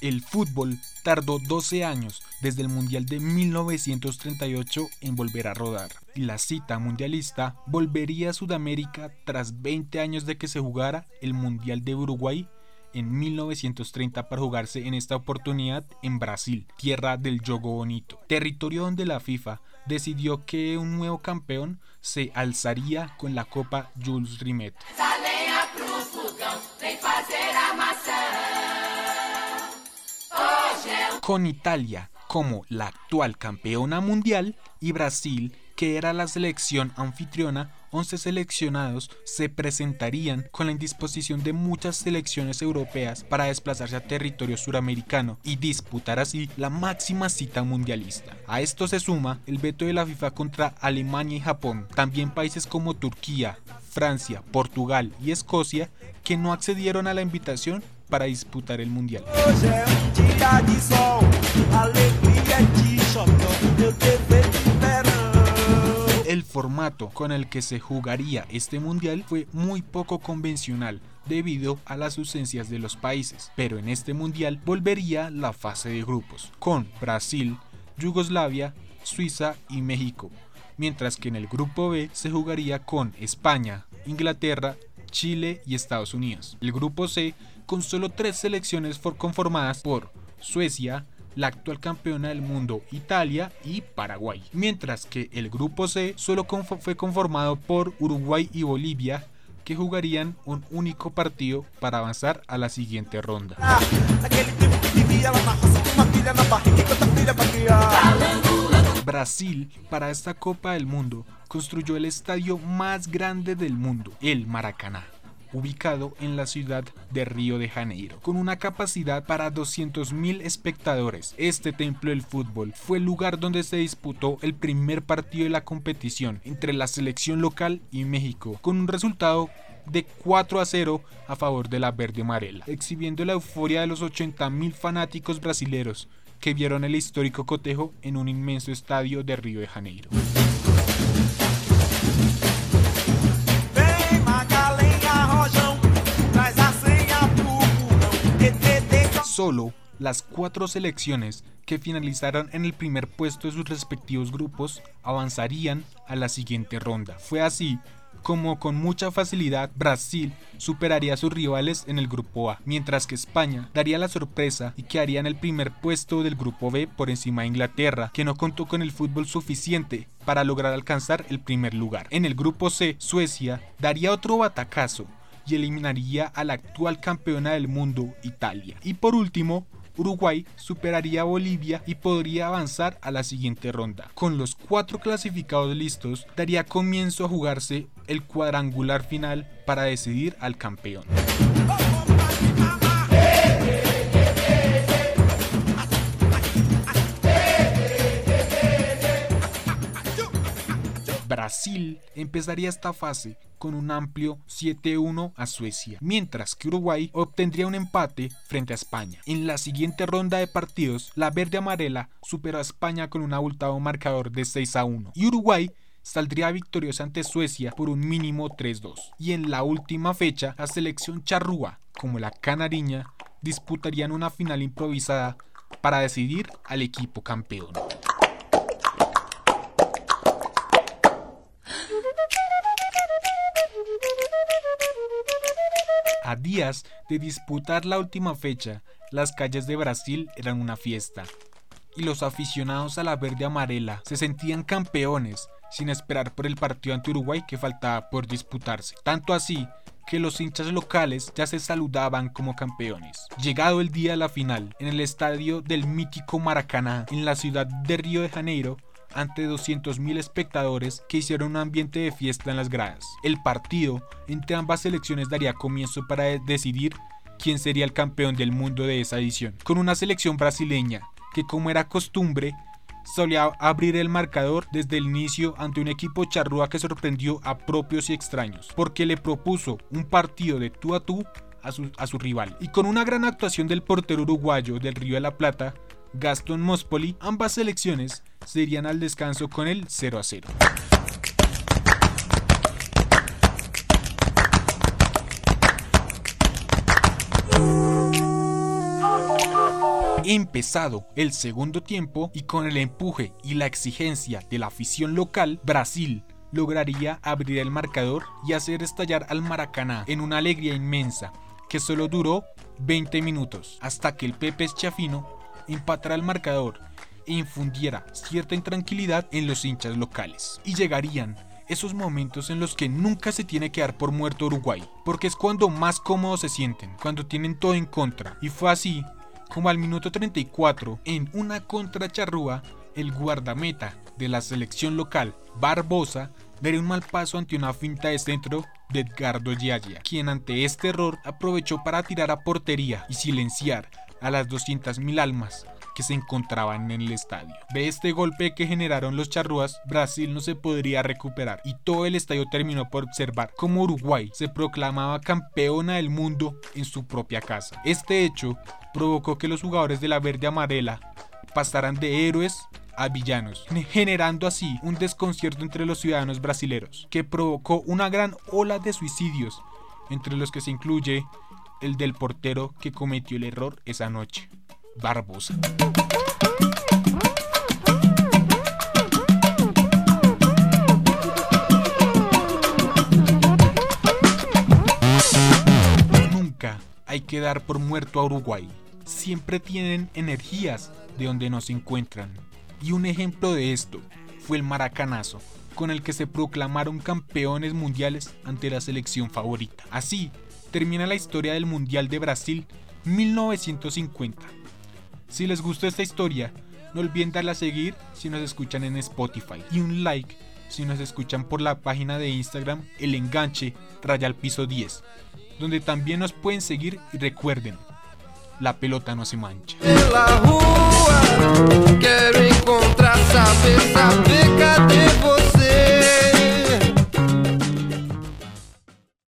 El fútbol tardó 12 años desde el Mundial de 1938 en volver a rodar. La cita mundialista volvería a Sudamérica tras 20 años de que se jugara el Mundial de Uruguay en 1930 para jugarse en esta oportunidad en Brasil, tierra del yogo bonito, territorio donde la FIFA decidió que un nuevo campeón se alzaría con la Copa Jules Rimet. Con Italia como la actual campeona mundial y Brasil, que era la selección anfitriona, 11 seleccionados se presentarían con la indisposición de muchas selecciones europeas para desplazarse a territorio suramericano y disputar así la máxima cita mundialista. A esto se suma el veto de la FIFA contra Alemania y Japón, también países como Turquía, Francia, Portugal y Escocia que no accedieron a la invitación para disputar el mundial. El formato con el que se jugaría este mundial fue muy poco convencional debido a las ausencias de los países, pero en este mundial volvería la fase de grupos, con Brasil, Yugoslavia, Suiza y México, mientras que en el grupo B se jugaría con España, Inglaterra, Chile y Estados Unidos. El grupo C con solo tres selecciones conformadas por Suecia, la actual campeona del mundo Italia y Paraguay. Mientras que el grupo C solo fue conformado por Uruguay y Bolivia que jugarían un único partido para avanzar a la siguiente ronda. Brasil, para esta Copa del Mundo, construyó el estadio más grande del mundo, el Maracaná ubicado en la ciudad de Río de Janeiro, con una capacidad para 200.000 espectadores. Este templo del fútbol fue el lugar donde se disputó el primer partido de la competición entre la selección local y México, con un resultado de 4 a 0 a favor de la verde amarela, exhibiendo la euforia de los 80.000 fanáticos brasileros que vieron el histórico cotejo en un inmenso estadio de Río de Janeiro. Solo las cuatro selecciones que finalizaron en el primer puesto de sus respectivos grupos avanzarían a la siguiente ronda. Fue así como con mucha facilidad Brasil superaría a sus rivales en el grupo A, mientras que España daría la sorpresa y quedaría en el primer puesto del grupo B por encima de Inglaterra, que no contó con el fútbol suficiente para lograr alcanzar el primer lugar. En el grupo C, Suecia daría otro batacazo y eliminaría a la actual campeona del mundo, Italia. Y por último, Uruguay superaría a Bolivia y podría avanzar a la siguiente ronda. Con los cuatro clasificados listos, daría comienzo a jugarse el cuadrangular final para decidir al campeón. Brasil empezaría esta fase con un amplio 7-1 a Suecia, mientras que Uruguay obtendría un empate frente a España. En la siguiente ronda de partidos, la verde amarela superó a España con un abultado marcador de 6 a 1 y Uruguay saldría victoriosa ante Suecia por un mínimo 3-2. Y en la última fecha, la selección charrúa, como la canariña, disputarían una final improvisada para decidir al equipo campeón. Días de disputar la última fecha, las calles de Brasil eran una fiesta, y los aficionados a la verde amarela se sentían campeones sin esperar por el partido ante Uruguay que faltaba por disputarse. Tanto así que los hinchas locales ya se saludaban como campeones. Llegado el día de la final, en el estadio del mítico Maracaná, en la ciudad de Río de Janeiro, ante 200.000 espectadores que hicieron un ambiente de fiesta en las gradas. El partido entre ambas selecciones daría comienzo para decidir quién sería el campeón del mundo de esa edición, con una selección brasileña que como era costumbre solía abrir el marcador desde el inicio ante un equipo charrúa que sorprendió a propios y extraños, porque le propuso un partido de tú a tú a su, a su rival. Y con una gran actuación del portero uruguayo del Río de la Plata, Gaston Mospoli, ambas selecciones se irían al descanso con el 0 a 0. Empezado el segundo tiempo y con el empuje y la exigencia de la afición local, Brasil lograría abrir el marcador y hacer estallar al Maracaná en una alegría inmensa que solo duró 20 minutos hasta que el Pepe Chafino empatara el marcador e infundiera cierta intranquilidad en los hinchas locales. Y llegarían esos momentos en los que nunca se tiene que dar por muerto Uruguay, porque es cuando más cómodos se sienten, cuando tienen todo en contra. Y fue así como al minuto 34, en una contra charrúa, el guardameta de la selección local, Barbosa, daría un mal paso ante una finta de centro de Edgardo Yaya, quien ante este error aprovechó para tirar a portería y silenciar a las 200.000 almas que se encontraban en el estadio. De este golpe que generaron los charrúas, Brasil no se podría recuperar y todo el estadio terminó por observar cómo Uruguay se proclamaba campeona del mundo en su propia casa. Este hecho provocó que los jugadores de la verde amarela pasaran de héroes a villanos, generando así un desconcierto entre los ciudadanos brasileños, que provocó una gran ola de suicidios, entre los que se incluye el del portero que cometió el error esa noche. Barbosa. Nunca hay que dar por muerto a Uruguay. Siempre tienen energías de donde no se encuentran. Y un ejemplo de esto fue el maracanazo, con el que se proclamaron campeones mundiales ante la selección favorita. Así termina la historia del Mundial de Brasil 1950. Si les gustó esta historia, no olviden darle a seguir si nos escuchan en Spotify y un like si nos escuchan por la página de Instagram El Enganche Raya al Piso 10, donde también nos pueden seguir y recuerden, la pelota no se mancha. La rua, quiero encontrar,